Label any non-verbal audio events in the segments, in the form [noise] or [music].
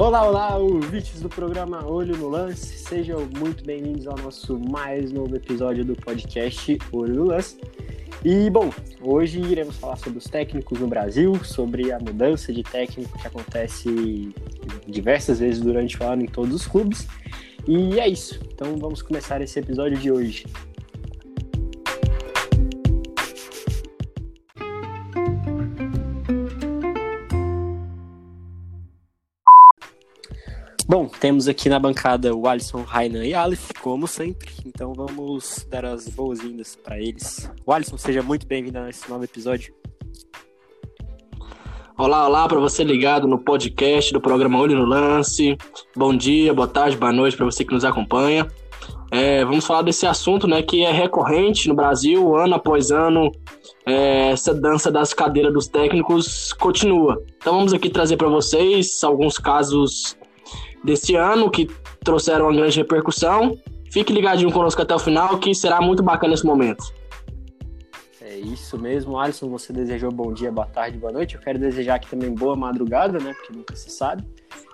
Olá, olá, ouvintes do programa Olho no Lance, sejam muito bem-vindos ao nosso mais novo episódio do podcast Olho no Lance. E, bom, hoje iremos falar sobre os técnicos no Brasil, sobre a mudança de técnico que acontece diversas vezes durante o ano em todos os clubes. E é isso, então vamos começar esse episódio de hoje. Bom, temos aqui na bancada o Alisson, Rainan e Aleph, como sempre. Então vamos dar as boas-vindas para eles. O Alisson, seja muito bem-vindo a esse novo episódio. Olá, olá para você ligado no podcast do programa Olho no Lance. Bom dia, boa tarde, boa noite para você que nos acompanha. É, vamos falar desse assunto, né, que é recorrente no Brasil, ano após ano. É, essa dança das cadeiras dos técnicos continua. Então vamos aqui trazer para vocês alguns casos desse ano que trouxeram uma grande repercussão. Fique ligadinho conosco até o final, que será muito bacana esse momento. É isso mesmo, Alisson. Você desejou bom dia, boa tarde, boa noite. Eu quero desejar aqui também boa madrugada, né? Porque nunca se sabe.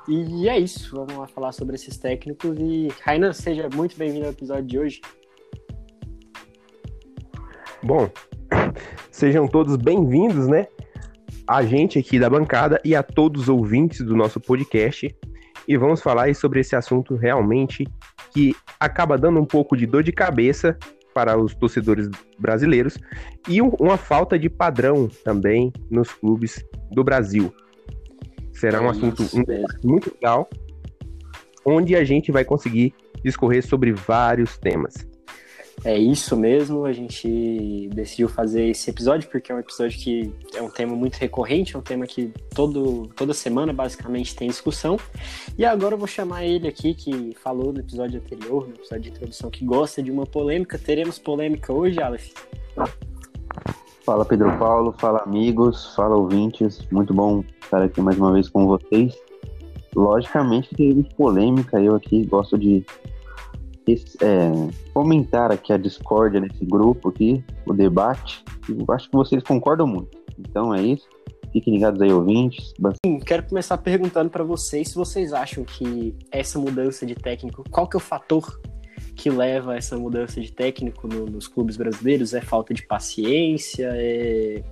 E é isso. Vamos lá falar sobre esses técnicos. E, Rainan, seja muito bem-vindo ao episódio de hoje. Bom, sejam todos bem-vindos, né? A gente aqui da bancada e a todos os ouvintes do nosso podcast e vamos falar sobre esse assunto realmente que acaba dando um pouco de dor de cabeça para os torcedores brasileiros e uma falta de padrão também nos clubes do Brasil. Será um assunto muito legal, onde a gente vai conseguir discorrer sobre vários temas. É isso mesmo, a gente decidiu fazer esse episódio porque é um episódio que é um tema muito recorrente, é um tema que todo, toda semana basicamente tem discussão. E agora eu vou chamar ele aqui, que falou no episódio anterior, no episódio de introdução, que gosta de uma polêmica. Teremos polêmica hoje, Aleph? Fala Pedro Paulo, fala amigos, fala ouvintes, muito bom estar aqui mais uma vez com vocês. Logicamente teremos polêmica, eu aqui gosto de é, fomentar aqui a discórdia nesse grupo aqui, o debate. Eu acho que vocês concordam muito. Então é isso. Fiquem ligados aí, ouvintes. Sim, quero começar perguntando para vocês se vocês acham que essa mudança de técnico, qual que é o fator que leva a essa mudança de técnico no, nos clubes brasileiros? É falta de paciência? É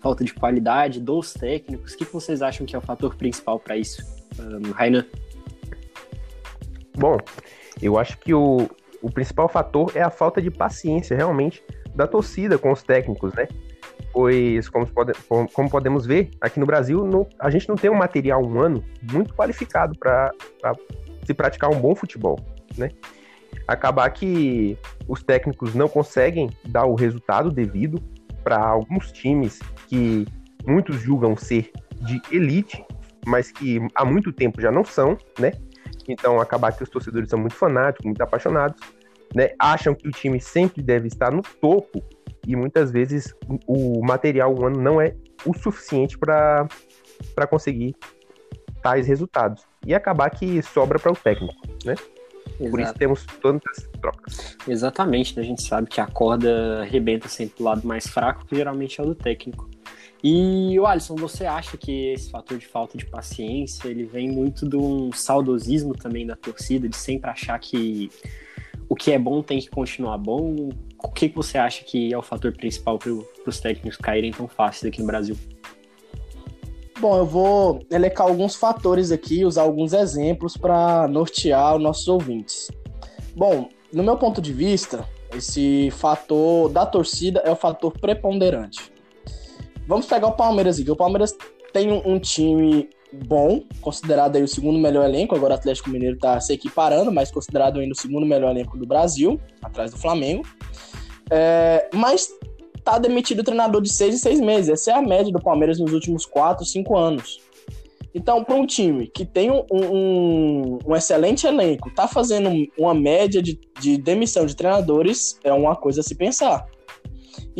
falta de qualidade dos técnicos? O que, vocês acham que é o fator principal para isso? Um, Rainan? Bom, eu acho que o, o principal fator é a falta de paciência, realmente, da torcida com os técnicos, né? Pois, como, pode, como podemos ver, aqui no Brasil, no, a gente não tem um material humano muito qualificado para se praticar um bom futebol, né? Acabar que os técnicos não conseguem dar o resultado devido para alguns times que muitos julgam ser de elite, mas que há muito tempo já não são, né? Então, acabar que os torcedores são muito fanáticos, muito apaixonados, né? Acham que o time sempre deve estar no topo e muitas vezes o material humano não é o suficiente para conseguir tais resultados. E acabar que sobra para o técnico, né? Exato. Por isso temos tantas trocas. Exatamente, né? a gente sabe que a corda arrebenta sempre do lado mais fraco, que geralmente é o do técnico. E, o Alisson, você acha que esse fator de falta de paciência, ele vem muito de um saudosismo também da torcida, de sempre achar que o que é bom tem que continuar bom? O que, que você acha que é o fator principal para os técnicos caírem tão fácil aqui no Brasil? Bom, eu vou elecar alguns fatores aqui, usar alguns exemplos para nortear os nossos ouvintes. Bom, no meu ponto de vista, esse fator da torcida é o fator preponderante. Vamos pegar o Palmeiras aqui. O Palmeiras tem um, um time bom, considerado aí o segundo melhor elenco. Agora o Atlético Mineiro está se equiparando, mas considerado ainda o segundo melhor elenco do Brasil, atrás do Flamengo. É, mas tá demitido o treinador de seis em seis meses. Essa é a média do Palmeiras nos últimos quatro, cinco anos. Então, para um time que tem um, um, um, excelente elenco, tá fazendo uma média de, de demissão de treinadores, é uma coisa a se pensar.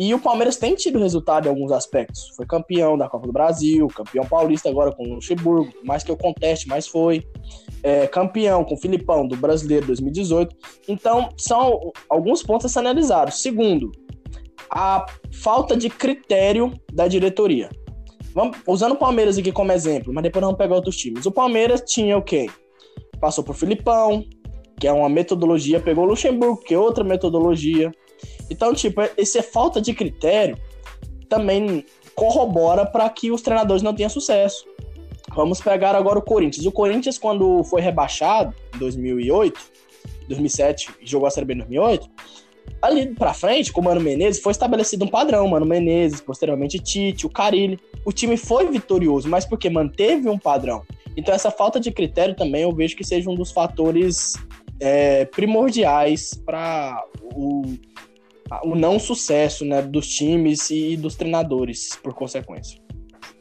E o Palmeiras tem tido resultado em alguns aspectos. Foi campeão da Copa do Brasil, campeão paulista agora com o Luxemburgo, mais que eu conteste, mas foi. É, campeão com o Filipão do Brasileiro 2018. Então, são alguns pontos a ser analisados. Segundo, a falta de critério da diretoria. Vamos, usando o Palmeiras aqui como exemplo, mas depois vamos pegar outros times. O Palmeiras tinha o quê? Passou por Filipão, que é uma metodologia, pegou o Luxemburgo, que é outra metodologia. Então, tipo, essa falta de critério também corrobora para que os treinadores não tenham sucesso. Vamos pegar agora o Corinthians. O Corinthians, quando foi rebaixado em 2008, 2007 e jogou a Série B em 2008, ali pra frente, com o Mano Menezes, foi estabelecido um padrão. Mano Menezes, posteriormente Tite, o Carilli. O time foi vitorioso, mas porque manteve um padrão. Então, essa falta de critério também eu vejo que seja um dos fatores é, primordiais para o, o não sucesso né, dos times e dos treinadores, por consequência.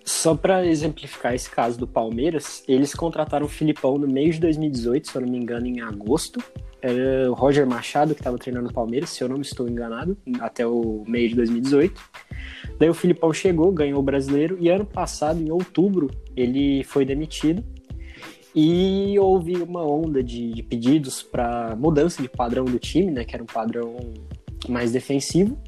Só para exemplificar esse caso do Palmeiras, eles contrataram o Filipão no meio de 2018, se eu não me engano, em agosto. Era o Roger Machado que estava treinando o Palmeiras, se eu não estou enganado, até o meio de 2018. Daí o Filipão chegou, ganhou o brasileiro, e ano passado, em outubro, ele foi demitido. E houve uma onda de, de pedidos para mudança de padrão do time, né? Que era um padrão mais defensivo.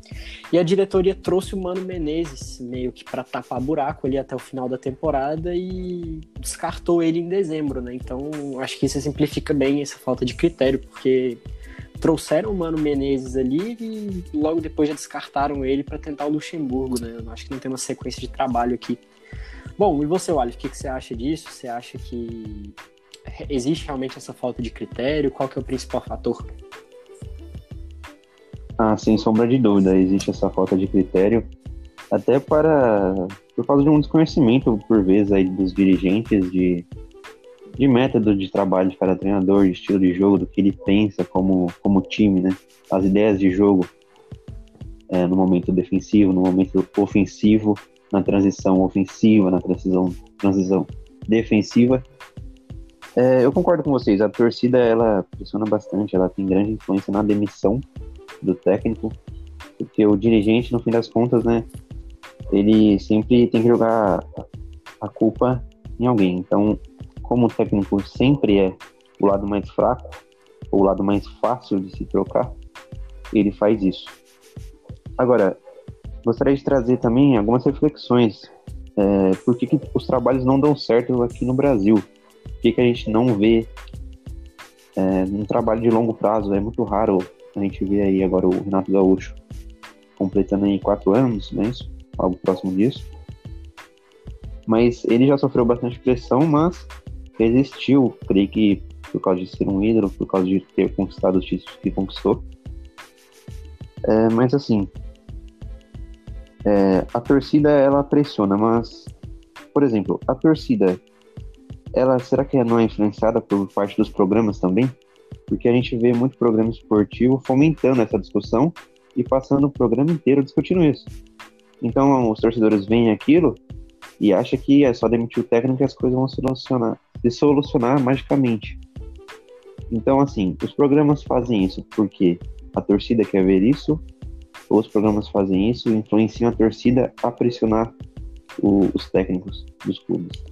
E a diretoria trouxe o Mano Menezes meio que para tapar buraco ali até o final da temporada e descartou ele em dezembro, né? Então acho que isso simplifica bem essa falta de critério, porque trouxeram o Mano Menezes ali e logo depois já descartaram ele para tentar o Luxemburgo, né? Eu acho que não tem uma sequência de trabalho aqui. Bom, e você, Wallace, o que, que você acha disso? Você acha que existe realmente essa falta de critério? Qual que é o principal fator? Ah, sem sombra de dúvida, existe essa falta de critério, até para por causa de um desconhecimento por vezes aí dos dirigentes de, de método de trabalho de cada treinador, de estilo de jogo, do que ele pensa como, como time, né? As ideias de jogo é, no momento defensivo, no momento ofensivo, na transição ofensiva, na transição, transição defensiva. É, eu concordo com vocês, a torcida ela pressiona bastante, ela tem grande influência na demissão do técnico, porque o dirigente, no fim das contas, né, ele sempre tem que jogar a culpa em alguém. Então, como o técnico sempre é o lado mais fraco, ou o lado mais fácil de se trocar, ele faz isso. Agora, gostaria de trazer também algumas reflexões. É, por que, que os trabalhos não dão certo aqui no Brasil? Por que, que a gente não vê é, um trabalho de longo prazo? É muito raro a gente vê aí agora o Renato Gaúcho completando aí quatro anos, né? Isso, algo próximo disso. Mas ele já sofreu bastante pressão, mas resistiu, creio que por causa de ser um ídolo, por causa de ter conquistado os títulos que conquistou. É, mas assim, é, a torcida ela pressiona, mas, por exemplo, a torcida, ela será que não é influenciada por parte dos programas também? Porque a gente vê muito programa esportivo fomentando essa discussão e passando o programa inteiro discutindo isso. Então, os torcedores veem aquilo e acham que é só demitir o técnico e as coisas vão se solucionar, se solucionar magicamente. Então, assim, os programas fazem isso porque a torcida quer ver isso, ou os programas fazem isso influenciam a torcida a pressionar o, os técnicos dos clubes.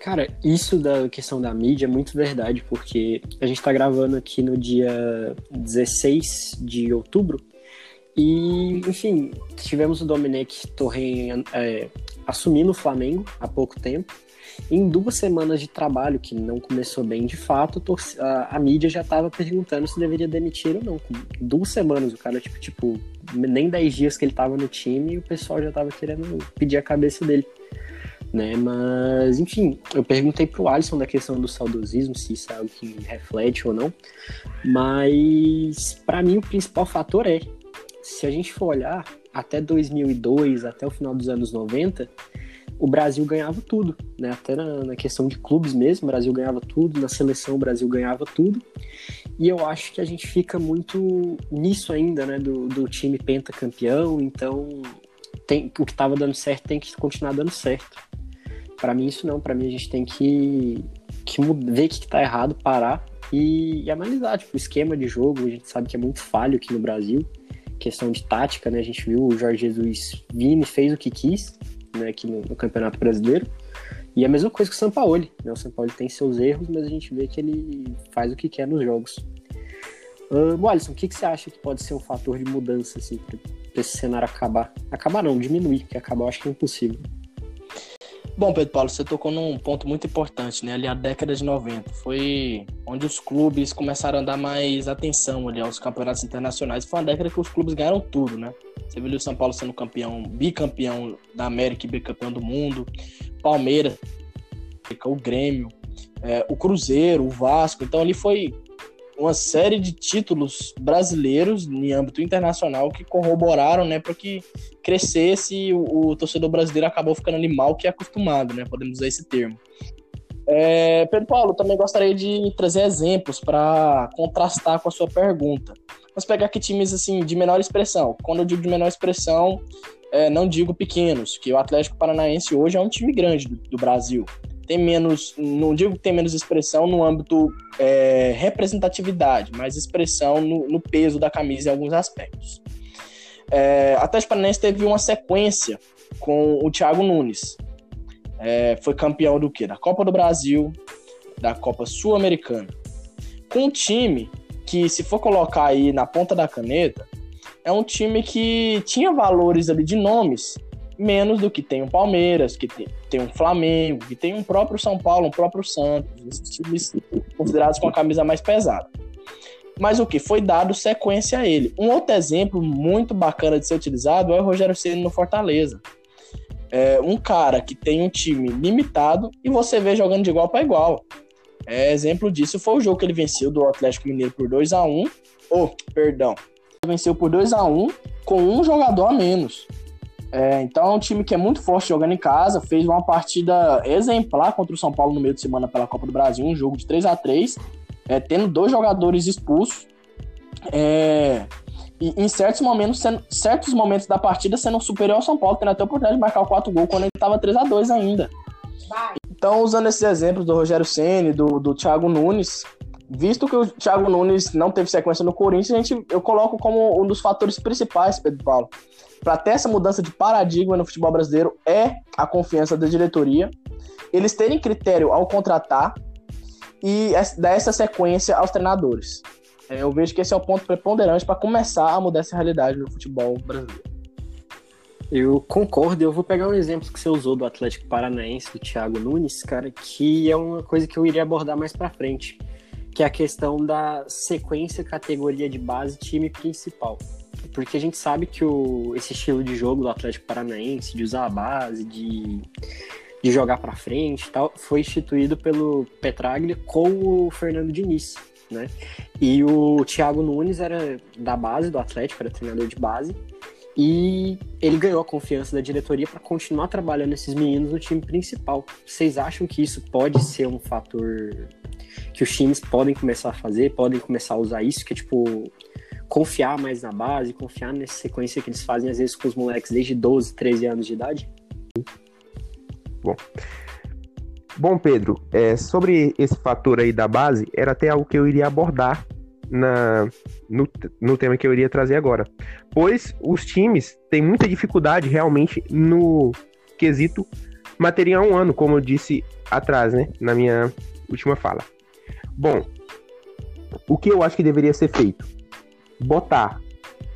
Cara, isso da questão da mídia é muito verdade, porque a gente tá gravando aqui no dia 16 de outubro e, enfim, tivemos o Dominic Torren é, assumindo o Flamengo há pouco tempo. Em duas semanas de trabalho, que não começou bem de fato, a, a mídia já estava perguntando se deveria demitir ou não. Com duas semanas, o cara, tipo, tipo, nem dez dias que ele estava no time, o pessoal já estava querendo pedir a cabeça dele né? Mas, enfim, eu perguntei pro Alisson da questão do saudosismo, se isso é algo que reflete ou não. Mas, para mim, o principal fator é, se a gente for olhar, até 2002, até o final dos anos 90, o Brasil ganhava tudo, né? Até na, na, questão de clubes mesmo, o Brasil ganhava tudo, na seleção o Brasil ganhava tudo. E eu acho que a gente fica muito nisso ainda, né? Do, do time pentacampeão, então tem, o que estava dando certo tem que continuar dando certo. Para mim, isso não. Para mim, a gente tem que, que ver o que está errado, parar e, e, analisar. Tipo, o esquema de jogo, a gente sabe que é muito falho aqui no Brasil. Questão de tática, né? A gente viu o Jorge Jesus vir e fez o que quis, né? Aqui no, no Campeonato Brasileiro. E a mesma coisa que o Sampaoli, né? O Sampaoli tem seus erros, mas a gente vê que ele faz o que quer nos jogos. Uh, Alisson, o que, que você acha que pode ser um fator de mudança, assim, para esse cenário acabar? Acabar não, diminuir, porque acabar eu acho que é impossível. Bom, Pedro Paulo, você tocou num ponto muito importante, né? Ali a década de 90 foi onde os clubes começaram a dar mais atenção ali aos campeonatos internacionais. Foi uma década que os clubes ganharam tudo, né? Você viu o São Paulo sendo campeão, bicampeão da América e bicampeão do mundo, Palmeiras, o Grêmio, é, o Cruzeiro, o Vasco. Então ali foi uma série de títulos brasileiros em âmbito internacional que corroboraram, né, para que crescesse o, o, torcedor brasileiro acabou ficando ali mal que é acostumado, né, podemos usar esse termo. É, Pedro Paulo, também gostaria de trazer exemplos para contrastar com a sua pergunta. Vamos pegar aqui times assim de menor expressão. Quando eu digo de menor expressão, é, não digo pequenos, que o Atlético Paranaense hoje é um time grande do, do Brasil tem menos, não digo que tem menos expressão no âmbito é, representatividade, mas expressão no, no, peso da camisa em alguns aspectos. É, Atlético Paranaense teve uma sequência com o Thiago Nunes. É, foi campeão do quê? Da Copa do Brasil, da Copa Sul-Americana. Com um time que, se for colocar aí na ponta da caneta, é um time que tinha valores ali de nomes menos do que tem o Palmeiras, que tem, tem um Flamengo, que tem um próprio São Paulo, um próprio Santos, esses times considerados com a camisa mais pesada. Mas o que? Foi dado sequência a ele. Um outro exemplo muito bacana de ser utilizado é o Rogério Ceni no Fortaleza. É um cara que tem um time limitado e você vê jogando de igual para igual. É, exemplo disso foi o jogo que ele venceu do Atlético Mineiro por 2 a 1 Oh, perdão. Venceu por 2 a 1 com um jogador a menos. É, então é um time que é muito forte jogando em casa, fez uma partida exemplar contra o São Paulo no meio de semana pela Copa do Brasil, um jogo de 3 a 3 é, tendo dois jogadores expulsos. É, e em certos momentos, sendo, certos momentos da partida sendo superior ao São Paulo, tendo até a oportunidade de marcar o 4 gols quando ele estava 3 a 2 ainda. Então, usando esses exemplos do Rogério Ceni, do, do Thiago Nunes, visto que o Thiago Nunes não teve sequência no Corinthians, a gente, eu coloco como um dos fatores principais, Pedro Paulo, para ter essa mudança de paradigma no futebol brasileiro é a confiança da diretoria, eles terem critério ao contratar e dar essa sequência aos treinadores. É, eu vejo que esse é o ponto preponderante para começar a mudar essa realidade no futebol brasileiro. Eu concordo, eu vou pegar um exemplo que você usou do Atlético Paranaense, do Thiago Nunes, cara, que é uma coisa que eu iria abordar mais para frente, que é a questão da sequência categoria de base time principal porque a gente sabe que o, esse estilo de jogo do Atlético Paranaense, de usar a base, de, de jogar para frente e tal, foi instituído pelo Petraglia com o Fernando Diniz, né? E o Thiago Nunes era da base do Atlético, era treinador de base, e ele ganhou a confiança da diretoria para continuar trabalhando esses meninos no time principal. Vocês acham que isso pode ser um fator que os times podem começar a fazer, podem começar a usar isso, que é tipo confiar mais na base, confiar nessa sequência que eles fazem às vezes com os moleques desde 12, 13 anos de idade? Bom. Bom, Pedro, é, sobre esse fator aí da base, era até algo que eu iria abordar na, no, no tema que eu iria trazer agora. Pois os times têm muita dificuldade realmente no quesito material um ano, como eu disse atrás, né, na minha última fala. Bom, o que eu acho que deveria ser feito? botar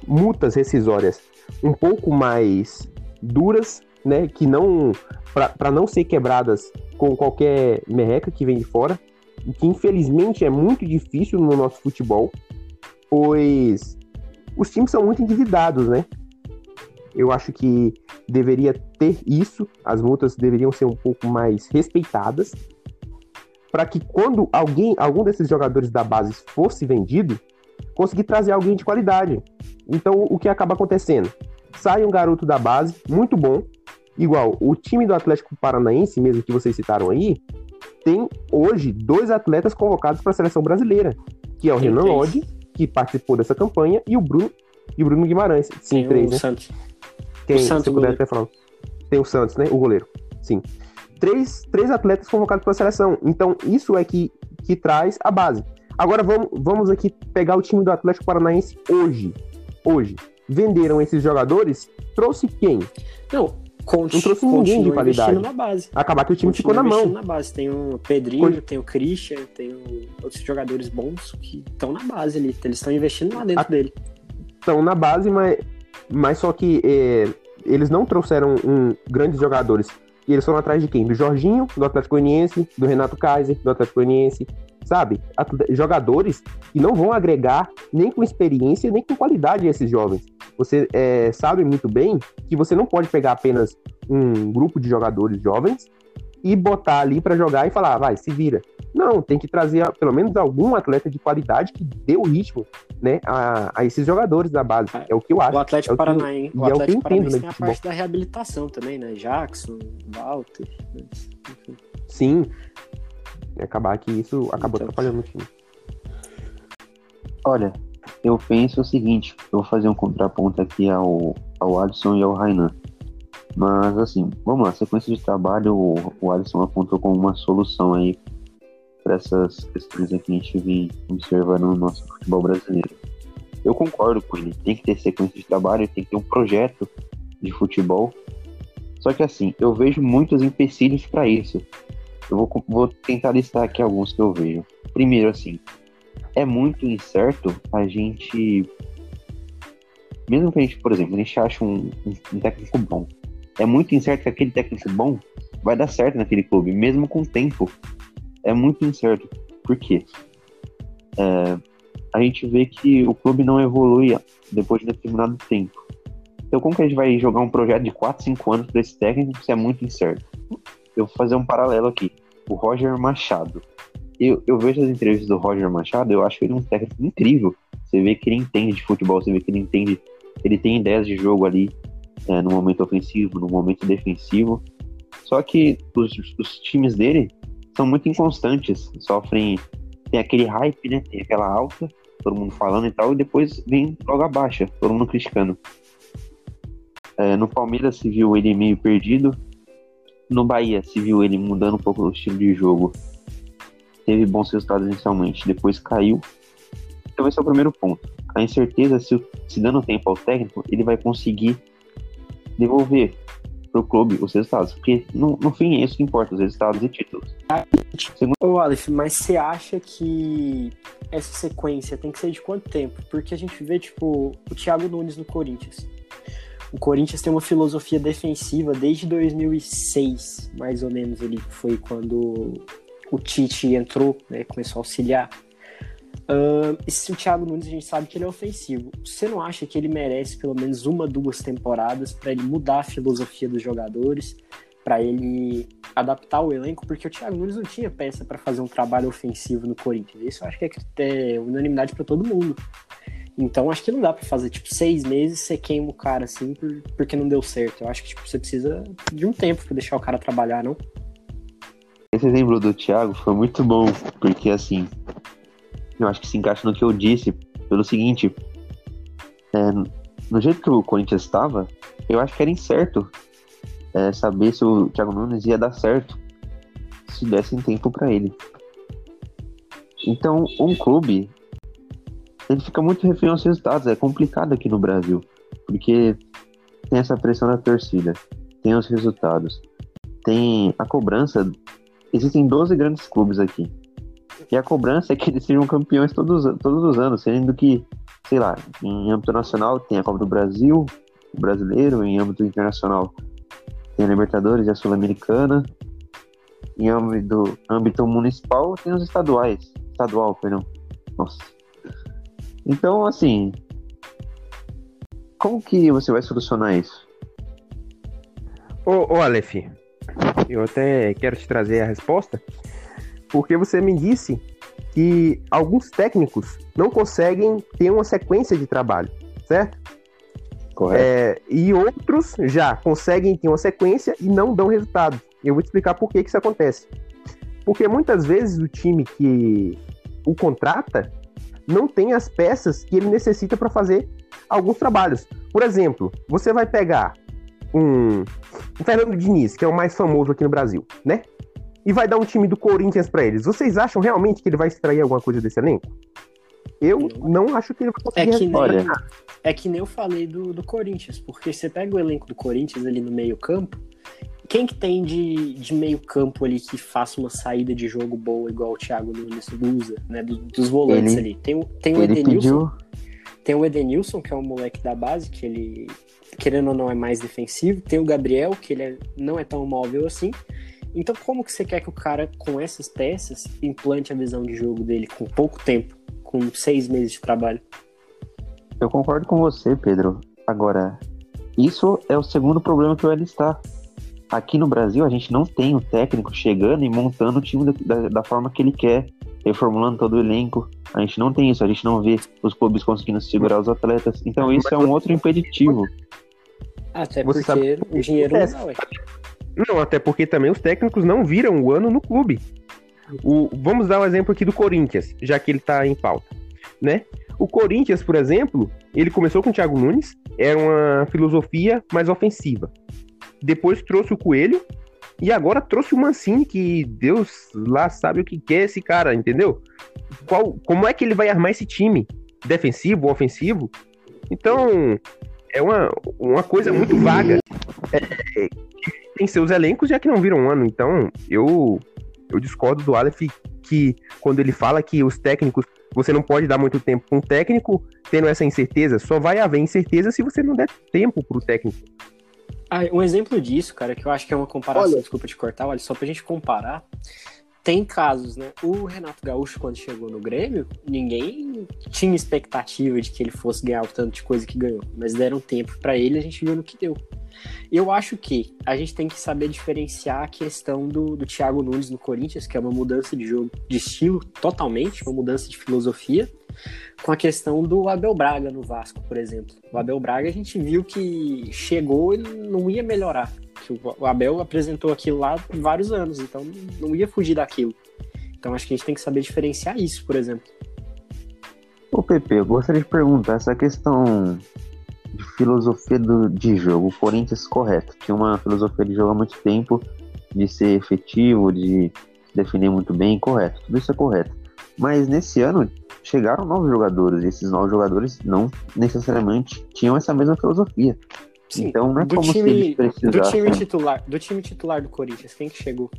multas rescisórias um pouco mais duras, né, que não para não ser quebradas com qualquer merreca que vem de fora, o que infelizmente é muito difícil no nosso futebol, pois os times são muito endividados, né? Eu acho que deveria ter isso, as multas deveriam ser um pouco mais respeitadas, para que quando alguém, algum desses jogadores da base fosse vendido, conseguir trazer alguém de qualidade. Então, o que acaba acontecendo? Sai um garoto da base, muito bom, igual o time do Atlético Paranaense, mesmo que vocês citaram aí, tem hoje dois atletas convocados para a seleção brasileira, que é o Renan Lodge, que participou dessa campanha, e o Bruno, e o Bruno Guimarães. Sim, tem três, o né? Santos. Quem, o Santos, puder até falar. Tem o Santos, né? O goleiro. Sim. Três, três atletas convocados para a seleção. Então, isso é que, que traz a base. Agora vamos, vamos aqui pegar o time do Atlético Paranaense hoje. Hoje. Venderam esses jogadores? Trouxe quem? Não, Não trouxe ninguém de qualidade. Na base. Acabar que o time ficou na mão. na base. Tem o Pedrinho, tem o Christian, tem o... outros jogadores bons que estão na base ali. Eles estão investindo lá dentro A... dele. Estão na base, mas, mas só que é, eles não trouxeram um, grandes jogadores E eles foram atrás de quem? Do Jorginho, do Atlético Goianiense, do Renato Kaiser, do Atlético Goianiense, sabe? Jogadores que não vão agregar nem com experiência, nem com qualidade a esses jovens. Você é, sabe muito bem que você não pode pegar apenas um grupo de jogadores jovens e botar ali para jogar e falar, ah, vai, se vira. Não, tem que trazer pelo menos algum atleta de qualidade que dê o ritmo né, a, a esses jogadores da base. É, é o que eu acho. O Atlético é Paranaense, o, o Atlético é o Paranaense tem a parte da reabilitação também, né? Jackson, Walter, enfim. Sim. Acabar que isso acabou então. atrapalhando o time. Olha, eu penso o seguinte, eu vou fazer um contraponto aqui ao, ao Alisson e ao Rainan. Mas assim, vamos lá, sequência de trabalho, o, o Alisson apontou como uma solução aí para essas questões que a gente vem observando no nosso futebol brasileiro. Eu concordo com ele, tem que ter sequência de trabalho, tem que ter um projeto de futebol. Só que assim, eu vejo muitos empecilhos para isso. Eu vou, vou tentar listar aqui alguns que eu vejo. Primeiro, assim, é muito incerto a gente. Mesmo que a gente, por exemplo, a gente ache um, um, técnico bom, é muito incerto que aquele técnico bom vai dar certo naquele clube, mesmo com o tempo. É muito incerto. Por quê? É, a gente vê que o clube não evolui depois de determinado tempo. Então, como que a gente vai jogar um projeto de 4, 5 anos para esse técnico se é muito incerto? Eu vou fazer um paralelo aqui. O Roger Machado. Eu, eu vejo as entrevistas do Roger Machado, eu acho ele um técnico incrível. Você vê que ele entende de futebol, você vê que ele entende, ele tem ideias de jogo ali, é, no momento ofensivo, no momento defensivo. Só que os, os times dele são muito inconstantes, sofrem. Tem aquele hype, né? Tem aquela alta, todo mundo falando e tal, e depois vem logo abaixo, todo mundo criticando. É, no Palmeiras se viu ele meio perdido. No Bahia se viu ele mudando um pouco o estilo de jogo. Teve bons resultados inicialmente, depois caiu. Então esse é o primeiro ponto. A incerteza se, se dando tempo ao técnico, ele vai conseguir devolver para o clube os resultados. Porque no, no fim é isso que importa, os resultados e títulos. Segundo... Ô, Aleph, mas você acha que essa sequência tem que ser de quanto tempo? Porque a gente vê, tipo, o Thiago Nunes no Corinthians. O Corinthians tem uma filosofia defensiva desde 2006, mais ou menos, ele foi quando o Tite entrou, né, começou a auxiliar. Uh, esse o Thiago Nunes a gente sabe que ele é ofensivo. Você não acha que ele merece pelo menos uma, duas temporadas para ele mudar a filosofia dos jogadores, para ele adaptar o elenco? Porque o Thiago Nunes não tinha peça para fazer um trabalho ofensivo no Corinthians. Isso eu acho que é, é unanimidade para todo mundo. Então acho que não dá para fazer tipo seis meses você queima o cara assim por, porque não deu certo. Eu acho que tipo, você precisa de um tempo para deixar o cara trabalhar, não? Esse exemplo do Thiago foi muito bom, porque assim, eu acho que se encaixa no que eu disse, pelo seguinte: é, no jeito que o Corinthians estava, eu acho que era incerto é, saber se o Thiago Nunes ia dar certo se dessem tempo para ele. Então, um clube ele fica muito refém aos resultados. É complicado aqui no Brasil, porque tem essa pressão da torcida, tem os resultados, tem a cobrança. Existem 12 grandes clubes aqui. E a cobrança é que eles sejam campeões todos, todos os anos, sendo que, sei lá, em âmbito nacional tem a Copa do Brasil, o brasileiro, em âmbito internacional tem a Libertadores e a Sul-Americana, em âmbito, âmbito municipal tem os estaduais, estadual, perdão. Nossa. Então, assim, como que você vai solucionar isso? Ô, ô Aleph, eu até quero te trazer a resposta, porque você me disse que alguns técnicos não conseguem ter uma sequência de trabalho, certo? Correto. É, e outros já conseguem ter uma sequência e não dão resultado. Eu vou te explicar por que, que isso acontece. Porque muitas vezes o time que o contrata não tem as peças que ele necessita para fazer alguns trabalhos. Por exemplo, você vai pegar um, um Fernando Diniz, que é o mais famoso aqui no Brasil, né? e vai dar um time do Corinthians para eles. Vocês acham realmente que ele vai extrair alguma coisa desse elenco? Eu não acho que ele vai conseguir. É que, nem, é que nem eu falei do, do Corinthians, porque você pega o elenco do Corinthians ali no meio-campo, quem que tem de, de meio-campo ali que faça uma saída de jogo boa, igual o Thiago Nunes usa, né? Do, dos volantes ele, ali? Tem, tem o Edenilson. Pediu, Tem o Edenilson, que é um moleque da base, que ele, querendo ou não, é mais defensivo. Tem o Gabriel, que ele é, não é tão móvel assim. Então, como que você quer que o cara, com essas peças, implante a visão de jogo dele com pouco tempo, com seis meses de trabalho? Eu concordo com você, Pedro. Agora, isso é o segundo problema que o L está. Aqui no Brasil, a gente não tem o técnico chegando e montando o time da, da, da forma que ele quer, reformulando todo o elenco. A gente não tem isso, a gente não vê os clubes conseguindo segurar os atletas. Então, isso é um outro impeditivo. Até Você porque sabe o dinheiro É. não dá, ué. Não, até porque também os técnicos não viram o ano no clube. O, vamos dar um exemplo aqui do Corinthians, já que ele tá em pauta, né? O Corinthians, por exemplo, ele começou com o Thiago Nunes, era uma filosofia mais ofensiva. Depois trouxe o Coelho e agora trouxe o Mancini, que Deus lá sabe o que quer esse cara, entendeu? Qual, como é que ele vai armar esse time? Defensivo, ofensivo? Então, é uma, uma coisa muito vaga. É, tem seus elencos já que não viram um ano. Então, eu, eu discordo do Aleph que quando ele fala que os técnicos, você não pode dar muito tempo com o técnico tendo essa incerteza. Só vai haver incerteza se você não der tempo pro técnico. Ah, um exemplo disso, cara, que eu acho que é uma comparação, Olha. desculpa te cortar, olha, só pra gente comparar. Tem casos, né? O Renato Gaúcho, quando chegou no Grêmio, ninguém tinha expectativa de que ele fosse ganhar o tanto de coisa que ganhou. Mas deram tempo pra ele e a gente viu no que deu. Eu acho que a gente tem que saber diferenciar a questão do, do Thiago Nunes no Corinthians, que é uma mudança de jogo, de estilo totalmente, uma mudança de filosofia, com a questão do Abel Braga no Vasco, por exemplo. O Abel Braga a gente viu que chegou e não ia melhorar. Que o Abel apresentou aquilo lá por vários anos, então não ia fugir daquilo. Então acho que a gente tem que saber diferenciar isso, por exemplo. Ô Pepe, eu gostaria de perguntar, essa questão de filosofia do, de jogo, o Corinthians correto, tinha uma filosofia de jogo há muito tempo, de ser efetivo, de definir muito bem, correto, tudo isso é correto. Mas nesse ano chegaram novos jogadores, e esses novos jogadores não necessariamente tinham essa mesma filosofia. Sim, então não é do como se time, eles do time titular, do time titular do Corinthians, quem que chegou?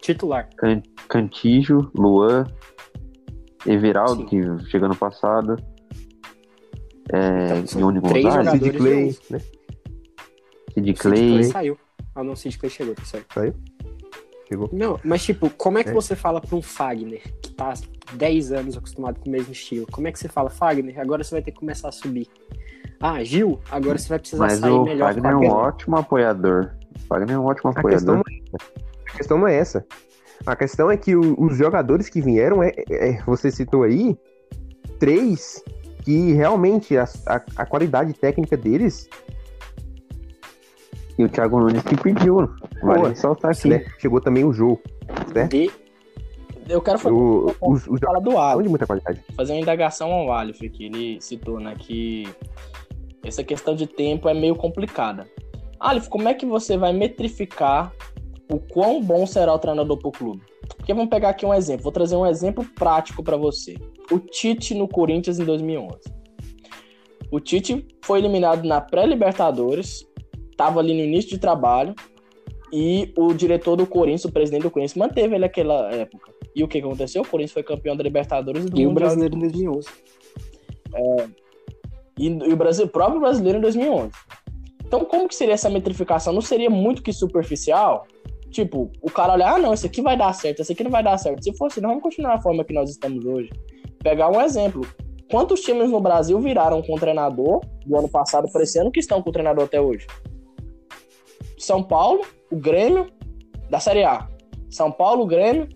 Titular. Can- Cantijo, Luan, Everaldo, Sim. que chegou no passado, é, Então, Ione Gonzalez. Sid Clay, de né? Sid Clay Clay. saiu. Ah, não, Sid Clay chegou, tá certo. Chegou. Não, mas tipo, como é que É. você fala pra um Fagner que tá 10 anos acostumado com o mesmo estilo? Como é que você fala, Fagner, agora você vai ter que começar a subir? Ah, Gil, agora você vai precisar Mas sair o melhor Fagner é com a um ótimo apoiador. O Fagner é um ótimo A questão, apoiador. não é a questão não é essa. A questão é que o- os jogadores que vieram, é, é- você citou aí, três que realmente a, a, a qualidade técnica deles E o Thiago Nunes que pediu. Vale Boa. ressaltar aqui. né? Chegou também o jogo. certo? De... Eu quero fazer, O, os, os falar jogadores do Aleph. de muita qualidade. fazer uma indagação ao Aleph, que ele citou, né, que essa questão de tempo é meio complicada. Aleph, como é que você vai metrificar o quão bom será o treinador pro clube? Porque vamos pegar aqui um exemplo, vou trazer um exemplo prático para você. O Tite no Corinthians em 2011. O Tite foi eliminado na pré-Libertadores, estava ali no início de trabalho, e o diretor do Corinthians, o presidente do Corinthians, manteve ele naquela época. E o que aconteceu? O Corinthians foi campeão da Libertadores e do E o Mundial de brasileiro em 2011. e, e o Brasil, o próprio brasileiro em 2011. Então, como que seria essa metrificação? Não seria muito que superficial? Tipo, o cara olhar, ah, não, esse aqui vai dar certo, esse aqui não vai dar certo. Se fosse, não vamos continuar da forma que nós estamos hoje. Pegar um exemplo. Quantos times no Brasil viraram com o treinador do ano passado para esse ano que estão com o treinador até hoje? São Paulo, o Grêmio, da Série A. São Paulo, o Grêmio.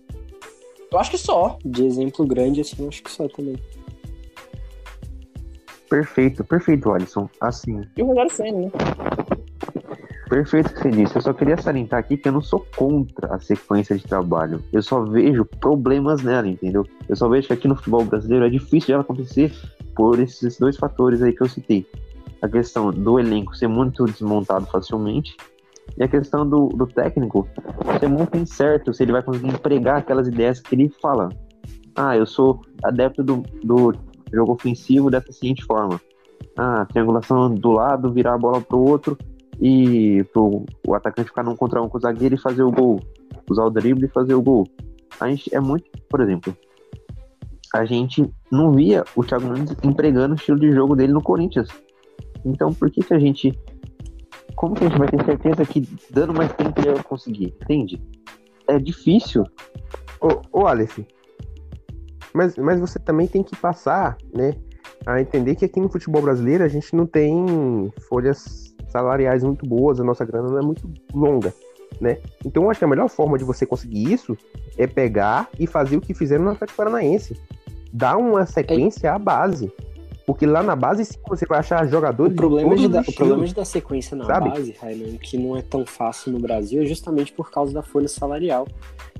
Eu acho que só. De exemplo grande, assim, eu acho que só também. Perfeito, perfeito, Alisson. Assim, E o Rogério Senna, né? perfeito o que você disse. Eu só queria salientar aqui que eu não sou contra a sequência de trabalho. Eu só vejo problemas nela, entendeu? Eu só vejo que aqui no futebol brasileiro é difícil de ela acontecer por esses dois fatores aí que eu citei. A questão do elenco ser muito desmontado facilmente e a questão do, do técnico ser muito incerto se ele vai conseguir empregar aquelas ideias que ele fala. Ah, eu sou adepto do, do jogo ofensivo dessa seguinte forma. Ah, triangulação do lado, virar a bola pro outro e pro, o atacante ficar num contra um com o zagueiro e fazer o gol. Usar o drible e fazer o gol. A gente é muito, por exemplo, a gente não via o Thiago Nunes empregando o estilo de jogo dele no Corinthians. Então, por que que a gente. Como que a gente vai ter certeza que dando mais tempo ele vai conseguir? Entende? É difícil. Ô, ô Aleph, mas, mas você também tem que passar, né, a entender que aqui no futebol brasileiro a gente não tem folhas salariais muito boas, a nossa grana não é muito longa, né? Então eu acho que a melhor forma de você conseguir isso é pegar e fazer o que fizeram no Atlético Paranaense. Dar uma sequência à base. Porque lá na base sim você vai achar jogadores O problema, de dar, os o problema estilos. de dar sequência na sabe? base, Rainan, que não é tão fácil no Brasil, é justamente por causa da folha salarial.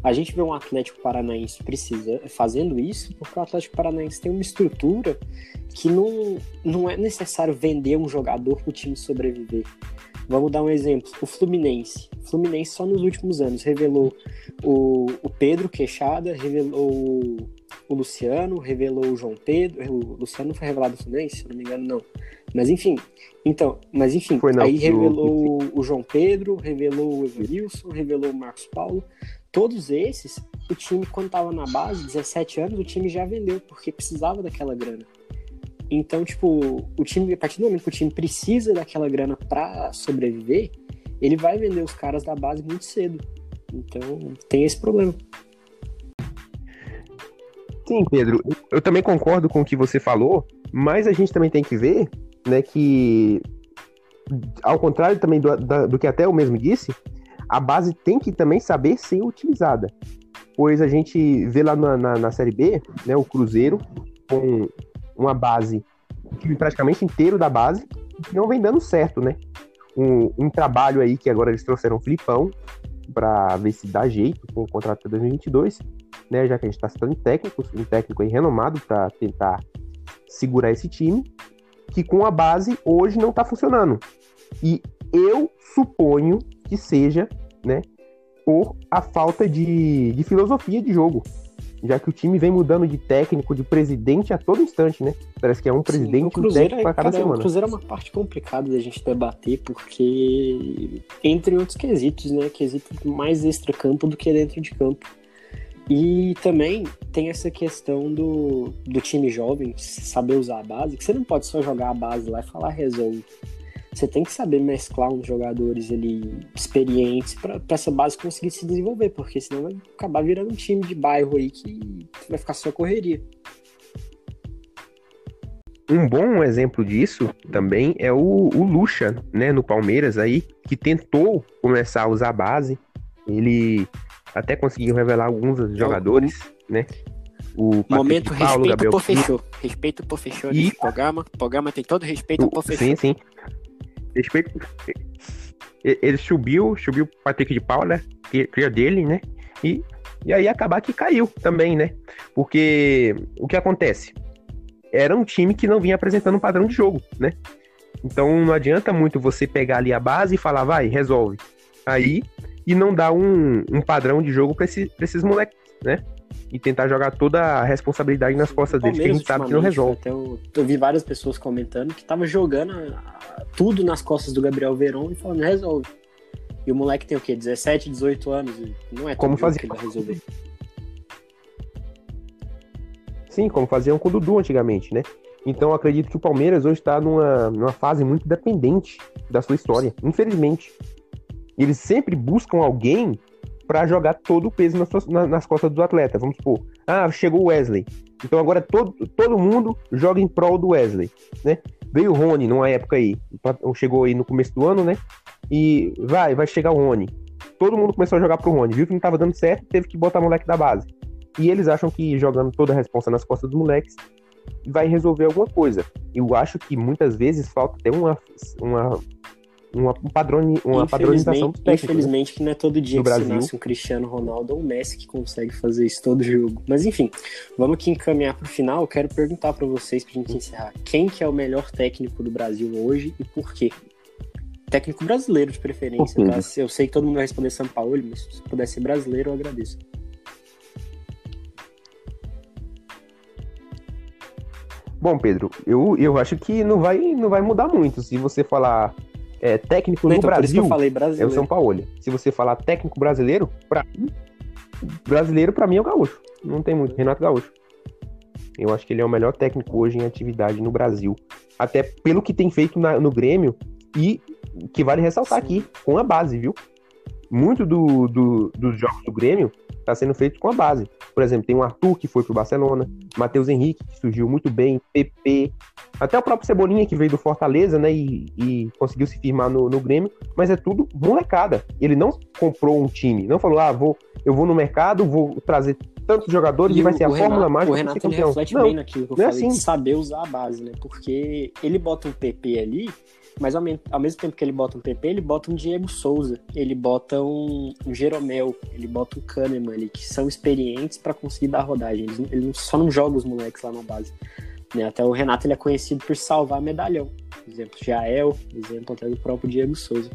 A gente vê um Atlético Paranaense precisa, fazendo isso porque o Atlético Paranaense tem uma estrutura que não, não é necessário vender um jogador para o time sobreviver. Vamos dar um exemplo. O Fluminense. O Fluminense só nos últimos anos revelou o, o Pedro Queixada, revelou o, o Luciano, revelou o João Pedro. O Luciano não foi revelado no Fluminense, se eu não me engano, não. Mas enfim, então, mas enfim, Foi, aí revelou o João Pedro, revelou o Evanilson, revelou o Marcos Paulo. Todos esses, o time, quando tava na base, 17 anos, o time já vendeu, porque precisava daquela grana. Então, tipo, o time, a partir do momento que o time precisa daquela grana pra sobreviver, ele vai vender os caras da base muito cedo. Então, tem esse problema. Sim, Pedro, eu também concordo com o que você falou, mas a gente também tem que ver, né, que ao contrário também do, da- do que até eu mesmo disse, a base tem que também saber ser utilizada. Pois a gente vê lá na, na, na Série B, né, o Cruzeiro com uma base, praticamente inteiro da base, não vem dando certo, né? Um, um trabalho aí que agora eles trouxeram o Filipão para ver se dá jeito com o contrato até 2022 né, já que a gente está citando técnicos, um técnico aí renomado para tentar segurar esse time, que com a base hoje não está funcionando. E eu suponho que seja, né, por a falta de, de filosofia de jogo, já que o time vem mudando de técnico, de presidente a todo instante, né? Parece que é um Sim, presidente o e um Cruzeiro, técnico é, a cada cara, o semana. Cruzeiro é uma parte complicada da gente debater, porque entre outros quesitos, né? Quesito mais extra-campo do que dentro de campo. E também tem essa questão do, do time jovem saber usar a base, que você não pode só jogar a base lá e falar resolve. Você tem que saber mesclar uns jogadores ali experientes para essa base conseguir se desenvolver, porque senão vai acabar virando um time de bairro aí que vai ficar só correria. Um bom exemplo disso também é o, o Lucha, né, no Palmeiras aí, que tentou começar a usar a base. Ele até conseguiu revelar alguns dos jogadores, né? O Patrick Momento Paulo, respeito Gabriel fechou. Respeito por fechou E- programa. O programa tem todo respeito por fechou. Sim, sim. Respeito. Ele subiu, subiu o Patrick de Paula, né? cria- cria dele, né? E, e aí acabar que caiu também, né? Porque o que acontece? Era um time que não vinha apresentando um padrão de jogo, né? Então não adianta muito você pegar ali a base e falar, vai, resolve. Aí, e não dar um, um padrão de jogo pra, esse, esses moleques, né? E tentar jogar toda a responsabilidade nas costas deles, que a gente sabe que não resolve. Até eu, eu vi várias pessoas comentando que tava jogando ah, tudo nas costas do Gabriel Verón e falando, resolve. E o moleque tem o quê? 17, 18 anos? e Não é Como fazia- que ele vai resolver. Sim, como faziam com o Dudu antigamente, né? Então eu acredito que o Palmeiras hoje está numa, numa fase muito dependente da sua história, infelizmente. Eles sempre buscam alguém para jogar todo o peso nas, suas- na- nas costas do atleta. Vamos supor, ah, chegou o Wesley. Então agora todo, todo mundo joga em prol do Wesley, né? Veio o Rony numa época aí, chegou aí no começo do ano, né? E vai, vai chegar o Rony. Todo mundo começou a jogar pro Rony, viu que não tava dando certo, teve que botar o moleque da base. E eles acham que jogando toda a responsa nas costas dos moleques vai resolver alguma coisa. Eu acho que muitas vezes falta até uma, uma, uma, um padroni, uma padronização Infelizmente, técnicos. né? infelizmente que não é todo dia Do que Brasil. se nasce um Cristiano Ronaldo ou um Messi que consegue fazer isso todo jogo. Mas enfim, vamos aqui encaminhar pro final. Eu quero perguntar para vocês pra gente encerrar. Quem que é o melhor técnico do Brasil hoje e por quê? Técnico brasileiro de preferência. Tá? Eu sei que todo mundo vai responder São Paulo, mas se puder ser brasileiro, eu agradeço. Bom, Pedro, eu, eu acho que não vai, não vai mudar muito. Se você falar é, técnico no então, Brasil, eu falei é o brasileiro. São Paulo. Se você falar técnico brasileiro, pra mim, brasileiro pra mim é o Gaúcho. Não tem muito. Renato Gaúcho. Eu acho que ele é o melhor técnico hoje em atividade no Brasil. Até pelo que tem feito na, no Grêmio e que vale ressaltar Sim. aqui, com a base, viu? Muito do, do, dos jogos do Grêmio está sendo feito com a base. Por exemplo, tem o Arthur que foi pro Barcelona, Matheus Henrique que surgiu muito bem, PP, até o próprio Cebolinha que veio do Fortaleza, né, e, e conseguiu se firmar no, no, Grêmio, mas é tudo molecada. Ele não comprou um time, não falou, ah, vou, eu vou no mercado, vou trazer tantos jogadores e, e vai ser a Renato, fórmula mágica. O Renato ele reflete não, bem naquilo que eu é falei, é assim. de saber usar a base, né? Porque ele bota um PP ali, mas ao, mesmo tempo que ele bota um PP, ele bota um Diego Souza, ele bota um, Jeromel, ele bota um Kahneman ali, que são experientes para conseguir dar rodagem. Ele, ele, só não joga os moleques lá na base. Né? Até o Renato ele é conhecido por salvar medalhão. Exemplo, Jael, exemplo até do próprio Diego Souza.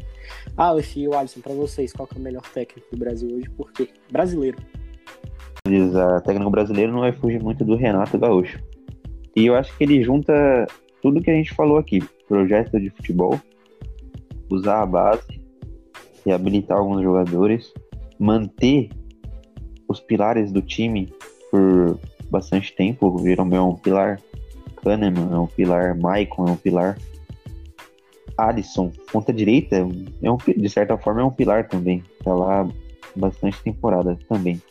Ah, e o Alisson, para vocês, qual é o melhor técnico do Brasil hoje? Por quê? Brasileiro. A técnico brasileiro não vai fugir muito do Renato Gaúcho. E eu acho que ele junta tudo que a gente falou aqui: projeto de futebol, usar a base, reabilitar alguns jogadores, manter os pilares do time por bastante tempo. O Jeromel é um pilar, Kahneman é um pilar, Maicon é um pilar, Alisson, ponta direita, é um, de certa forma é um pilar também. Tá lá bastante temporada também.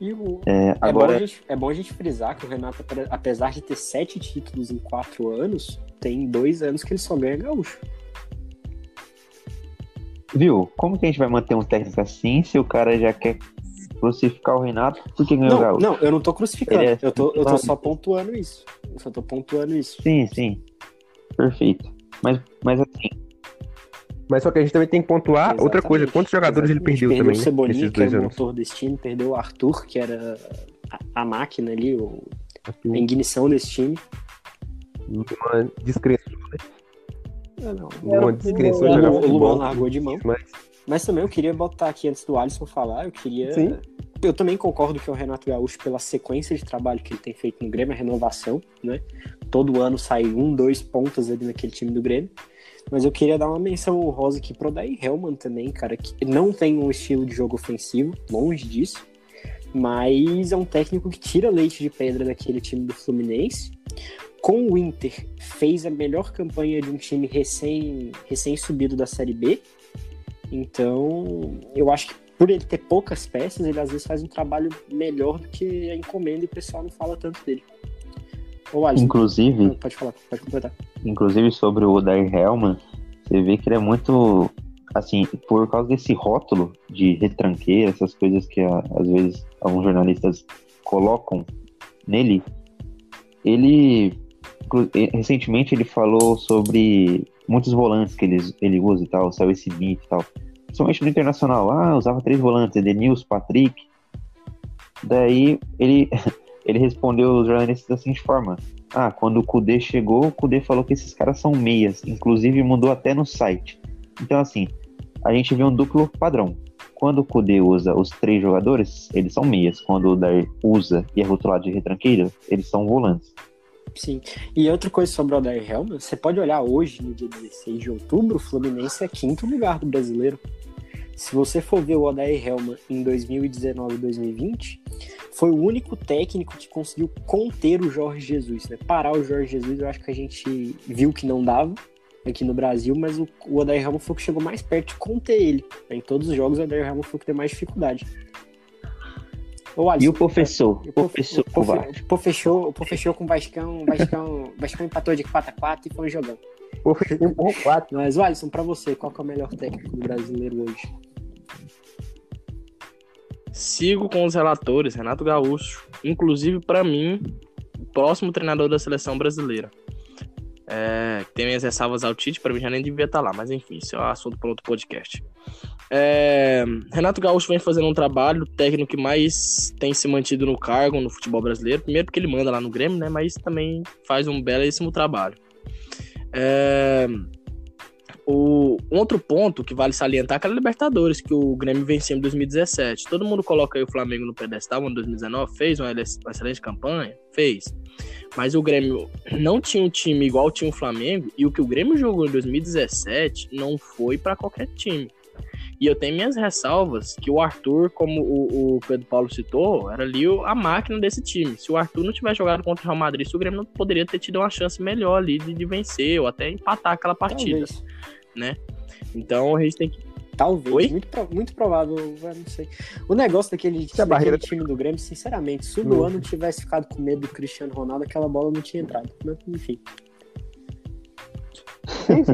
O... é, agora... é, bom gente, é, bom a gente, frisar que o Renato, apesar de ter sete títulos em quatro anos, tem dois anos que ele só ganha gaúcho. Viu? Como que a gente vai manter um técnico assim se o cara já quer crucificar o Renato porque ganhou o gaúcho? Não, eu não tô crucificando. É eu, tô, eu tô só pontuando isso. Eu só tô pontuando isso. Sim, sim. Perfeito. Mas, mas assim, mas só que a gente também tem que pontuar Exatamente. outra coisa. Quantos jogadores Exatamente. ele perdeu, perdeu também? O Cebolinha, que é o motor desse time, perdeu o Arthur, que era a, a máquina ali, o, a ignição desse time. Uma descrença, né? É, não. Uma descrença. O, o Luan largou de mão. Mas... mas também eu queria botar aqui, antes do Alisson falar, eu queria... Sim. Eu também concordo que é o Renato Gaúcho, pela sequência de trabalho que ele tem feito no Grêmio, a renovação, né? Todo ano sai um, dois pontos ali naquele time do Grêmio. Mas eu queria dar uma menção honrosa aqui pro Daí Hellman também, cara, que não tem um estilo de jogo ofensivo, longe disso. Mas é um técnico que tira leite de pedra daquele time do Fluminense. Com o Inter, fez a melhor campanha de um time recém, recém subido da Série B. Então, eu acho que por ele ter poucas peças, ele às vezes faz um trabalho melhor do que a encomenda e o pessoal não fala tanto dele. Ou Alisson, inclusive, pode falar, pode completar. Inclusive sobre o Odair Hellman, você vê que ele é muito assim, por causa desse rótulo de retranqueira, essas coisas que às vezes alguns jornalistas colocam nele, ele recentemente ele falou sobre muitos volantes que ele, ele usa e tal, saiu esse mito e tal. Principalmente no internacional, ah, usava três volantes, Edenilson, Patrick. Daí ele [laughs] ele respondeu os jornalistas da seguinte forma: Ah, quando o Kudê chegou, o Kudê falou que esses caras são meias, inclusive mudou até no site. Então, assim, a gente vê um duplo padrão. Quando o Kudê usa os três jogadores, eles são meias. Quando o Dair usa e é rotulado de retranqueira, eles são volantes. Sim. E outra coisa sobre o Odair Helman, você pode olhar hoje, no dia 16 de outubro, o Fluminense é quinto lugar do brasileiro. Se você for ver o Odair Helman em 2019 e 2020, foi o único técnico que conseguiu conter o Jorge Jesus, né? Parar o Jorge Jesus, eu acho que a gente viu que não dava aqui no Brasil, mas o, o Odair Helman foi o que chegou mais perto de conter ele. Né? Em todos os jogos, o Odair Helman foi o que teve mais dificuldade. Alisson, e o professor? O professor, o professor, o professor, o professor com o Vascão, Vascão, Vascão empatou de 4 x 4 e foi. O 4. Mas, o Alisson, pra você, qual é o melhor técnico do brasileiro hoje? Sigo com os relatores, Renato Gaúcho, inclusive para mim, o próximo treinador da seleção brasileira. É, tem minhas ressalvas ao Tite, para mim já nem devia estar tá lá, mas enfim, isso é um assunto para outro podcast. É, Renato Gaúcho vem fazendo um trabalho, técnico que mais tem se mantido no cargo no futebol brasileiro, primeiro porque ele manda lá no Grêmio, né, mas também faz um belíssimo trabalho. É, o, outro ponto que vale salientar é aquela Libertadores que o Grêmio venceu em 2017. Todo mundo coloca aí o Flamengo no pedestal em 2019, fez uma excelente campanha, fez. Mas o Grêmio não tinha um time igual tinha o Flamengo e o que o Grêmio jogou em 2017 não foi para qualquer time. E eu tenho minhas ressalvas que o Arthur, como o, o Pedro Paulo citou, era ali a máquina desse time. Se o Arthur não tivesse jogado contra o Real Madrid, o Grêmio não poderia ter tido uma chance melhor ali de, de vencer ou até empatar aquela partida, Talvez. Né? Então a gente tem que Talvez. Muito, muito provável, não sei. O negócio daquele, daquele barreira... time do Grêmio, sinceramente, se o Luan não tivesse ficado com medo do Cristiano Ronaldo, aquela bola não tinha entrado. Mas, enfim.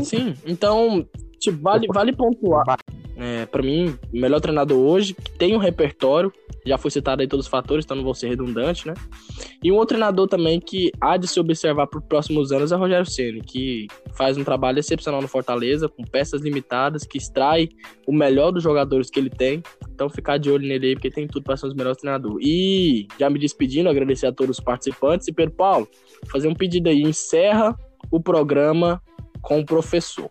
Sim, então, tipo, vale, vale pontuar. É, para mim, o melhor treinador hoje, tem um repertório, já foi citado aí todos os fatores, então não vou ser redundante, né? E um outro treinador também que há de se observar para os próximos anos é o Rogério Ceni, que faz um trabalho excepcional no Fortaleza, com peças limitadas, que extrai o melhor dos jogadores que ele tem. Então ficar de olho nele aí, porque tem tudo para ser um dos melhores treinadores. E já me despedindo, agradecer a todos os participantes. E Pedro Paulo, fazer um pedido aí, encerra o programa com o professor.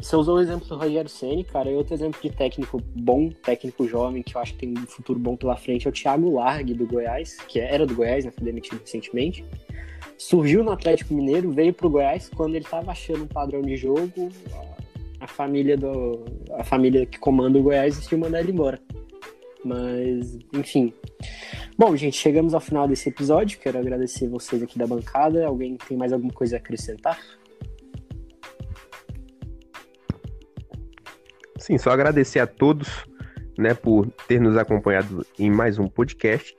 Você usou o exemplo do Rogério Ceni, cara, e outro exemplo de técnico bom, técnico jovem, que eu acho que tem um futuro bom pela frente, é o Thiago Largue, do Goiás, que era do Goiás, né, foi demitido recentemente. Surgiu no Atlético Mineiro, veio pro Goiás quando ele tava achando um padrão de jogo, a, a família do a família que comanda o Goiás decidiu mandar ele embora. Mas, enfim. Bom, gente, chegamos ao final desse episódio. Quero agradecer vocês aqui da bancada. Alguém tem mais alguma coisa a acrescentar? Sim, só agradecer a todos, né, por ter nos acompanhado em mais um podcast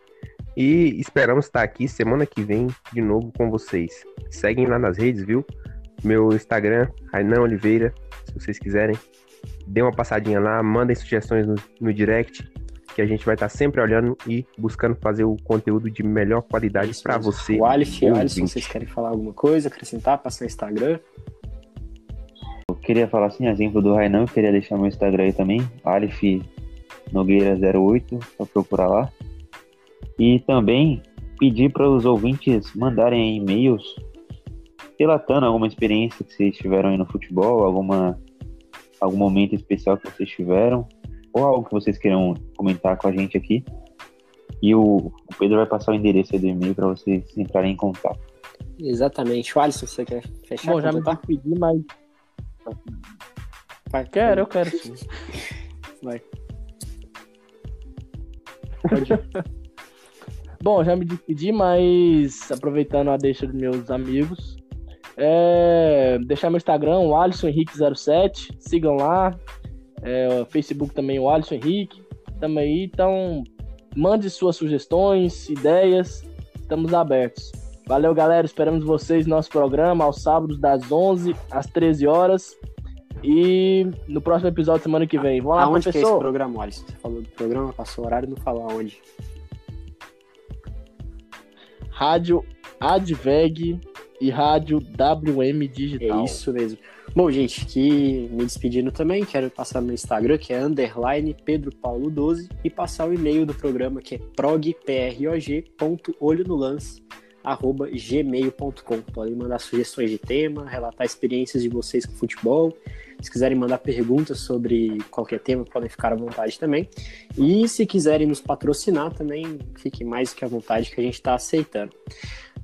e esperamos estar aqui semana que vem de novo com vocês. Seguem lá nas redes, viu? Meu Instagram, Rainan Oliveira, se vocês quiserem, dê uma passadinha lá, mandem sugestões no, no direct, que a gente vai estar sempre olhando e buscando fazer o conteúdo de melhor qualidade para você. O o Alisson, vocês querem falar alguma coisa, acrescentar, passar o Instagram? Queria falar assim, exemplo do Rainan, queria deixar meu Instagram aí também, Alif Nogueira08, só procurar lá. E também pedir para os ouvintes mandarem e-mails relatando alguma experiência que vocês tiveram aí no futebol, alguma algum momento especial que vocês tiveram, ou algo que vocês queiram comentar com a gente aqui. E o, o Pedro vai passar o endereço do e-mail para vocês entrarem em contato. Exatamente. O Alisson, você quer fechar? Bom, já me pedi, mas Vai, quero, eu quero sim. [laughs] Vai. Pode ir. [laughs] Bom, já me despedi, mas aproveitando a deixa dos meus amigos, é, deixar meu Instagram, o Alisson Henrique07, sigam lá. É, Facebook também, o Alisson Henrique. Tamo aí, então mande suas sugestões, ideias, estamos abertos. Valeu, galera. Esperamos vocês no nosso programa aos sábados das 11 às 13 horas. E no próximo episódio, semana que vem. Vamos lá, aonde professor. que é esse programa, Alisson? Você falou do programa, passou o horário não falou aonde. Rádio Adveg e Rádio WM Digital. É isso mesmo. Bom, gente, que me despedindo também, quero passar meu Instagram, que é underline Pedro Paulo 12, e passar o e-mail do programa, que é prog.olho no lance arroba gmail.com. Podem mandar sugestões de tema, relatar experiências de vocês com futebol. Se quiserem mandar perguntas sobre qualquer tema, podem ficar à vontade também. E se quiserem nos patrocinar também, fiquem mais que à vontade que a gente está aceitando.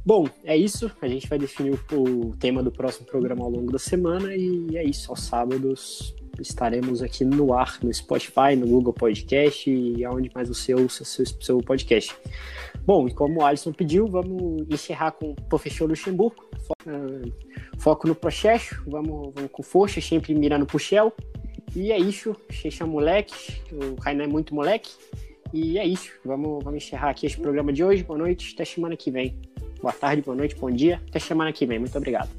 Bom, é isso. A gente vai definir o, o, tema do próximo programa ao longo da semana e é isso. Aos sábados estaremos aqui no ar, no Spotify, no Google Podcast e aonde mais você ouça seu, seu podcast. Bom, e como o Alisson pediu, vamos encerrar com o professor Luxemburgo. Foco, uh, foco no processo, vamos, vamos com força, sempre mirando pro Shell. E é isso, Xexa moleque, o Kainan é muito moleque. E é isso, vamos, vamos encerrar aqui esse programa de hoje. Boa noite, até semana que vem. Boa tarde, boa noite, bom dia, até semana que vem. Muito obrigado.